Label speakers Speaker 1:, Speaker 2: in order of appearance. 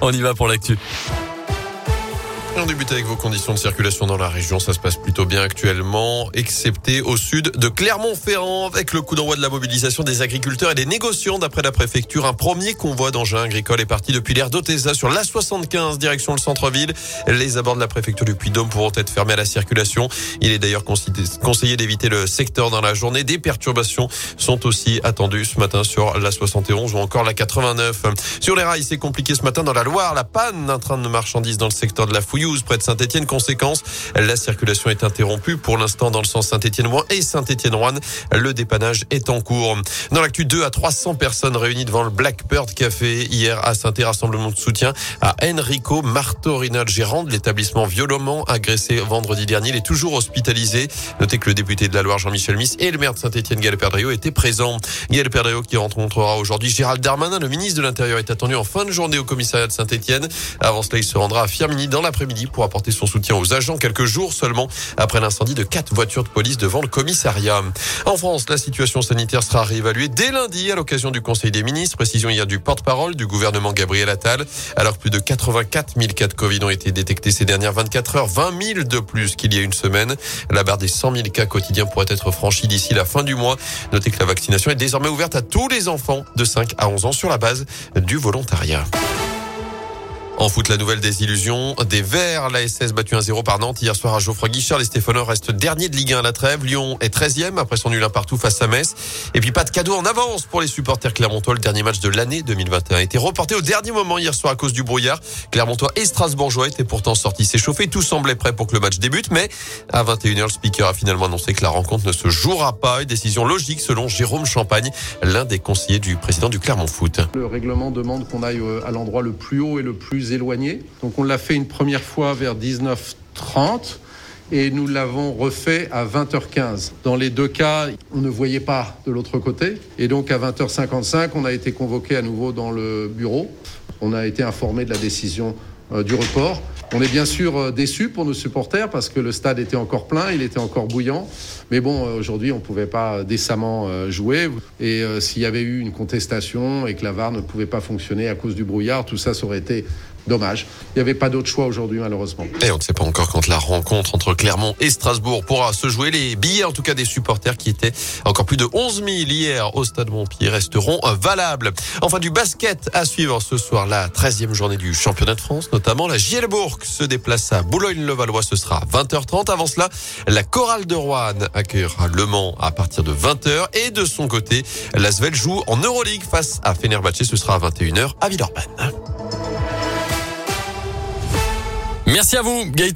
Speaker 1: On y va pour l'actu.
Speaker 2: On débute avec vos conditions de circulation dans la région. Ça se passe plutôt bien actuellement, excepté au sud de Clermont-Ferrand, avec le coup d'envoi de la mobilisation des agriculteurs et des négociants. D'après la préfecture, un premier convoi d'engins agricoles est parti depuis l'aire d'Otesa sur l'A75, direction le centre-ville. Les abords de la préfecture du Puy-Dôme pourront être fermés à la circulation. Il est d'ailleurs conseillé d'éviter le secteur dans la journée. Des perturbations sont aussi attendues ce matin sur l'A71 ou encore la 89. Sur les rails, c'est compliqué ce matin dans la Loire. La panne d'un train de marchandises dans le secteur de la Fouillou près de Saint-Etienne. Conséquence, la circulation est interrompue pour l'instant dans le sens Saint-Etienne-Rouen et Saint-Etienne-Rouen. Le dépannage est en cours. Dans l'actu, 2 à 300 personnes réunies devant le Blackbird Café hier à saint rassemblement de soutien à Enrico Martorina, gérant de l'établissement violemment agressé vendredi dernier. Il est toujours hospitalisé. Notez que le député de la Loire, Jean-Michel Miss, et le maire de Saint-Etienne, Gaël Perdriau, étaient présents. Gaël Perdriau qui rencontrera aujourd'hui Gérald Darmanin, le ministre de l'Intérieur, est attendu en fin de journée au commissariat de Saint-Etienne. Avant cela, il se rendra à Firmini dans l'après-midi pour apporter son soutien aux agents quelques jours seulement après l'incendie de quatre voitures de police devant le commissariat. En France, la situation sanitaire sera réévaluée dès lundi à l'occasion du Conseil des ministres. Précision hier du porte-parole du gouvernement Gabriel Attal. Alors plus de 84 000 cas de Covid ont été détectés ces dernières 24 heures, 20 000 de plus qu'il y a une semaine. La barre des 100 000 cas quotidiens pourrait être franchie d'ici la fin du mois. Notez que la vaccination est désormais ouverte à tous les enfants de 5 à 11 ans sur la base du volontariat. En foot, la nouvelle désillusion des Verts. La SS battu 1-0 par Nantes hier soir à Geoffroy Guichard. Les Stéphanois restent dernier de Ligue 1 à la trêve. Lyon est 13e après son nul un partout face à Metz. Et puis pas de cadeau en avance pour les supporters clermontois. Le dernier match de l'année 2021 a été reporté au dernier moment hier soir à cause du brouillard. Clermontois et Strasbourgeois étaient pourtant sortis s'échauffer. Tout semblait prêt pour que le match débute. Mais à 21h, le speaker a finalement annoncé que la rencontre ne se jouera pas. Une décision logique selon Jérôme Champagne, l'un des conseillers du président du Clermont Foot.
Speaker 3: Le règlement demande qu'on aille euh, à l'endroit le plus haut et le plus éloigné. Donc on l'a fait une première fois vers 19h30 et nous l'avons refait à 20h15. Dans les deux cas, on ne voyait pas de l'autre côté. Et donc à 20h55, on a été convoqué à nouveau dans le bureau. On a été informé de la décision euh, du report. On est bien sûr euh, déçus pour nos supporters parce que le stade était encore plein, il était encore bouillant. Mais bon, euh, aujourd'hui, on ne pouvait pas décemment jouer. Et s'il y avait eu une contestation et que la VAR ne pouvait pas fonctionner à cause du brouillard, tout ça, ça aurait été Dommage. Il n'y avait pas d'autre choix aujourd'hui, malheureusement.
Speaker 2: Et on ne sait pas encore quand la rencontre entre Clermont et Strasbourg pourra se jouer. Les billets, en tout cas des supporters qui étaient encore plus de 11 000 hier au Stade Montpied, resteront valables. Enfin, du basket à suivre ce soir, la 13e journée du championnat de France, notamment la Gielbourg se déplace à Boulogne-le-Valois. Ce sera 20h30. Avant cela, la chorale de Rouen accueillera Le Mans à partir de 20h. Et de son côté, l'Asvel joue en Euroleague face à Fenerbahçe. Ce sera à 21h à Villeurbanne.
Speaker 1: Merci à vous, Gaëtan.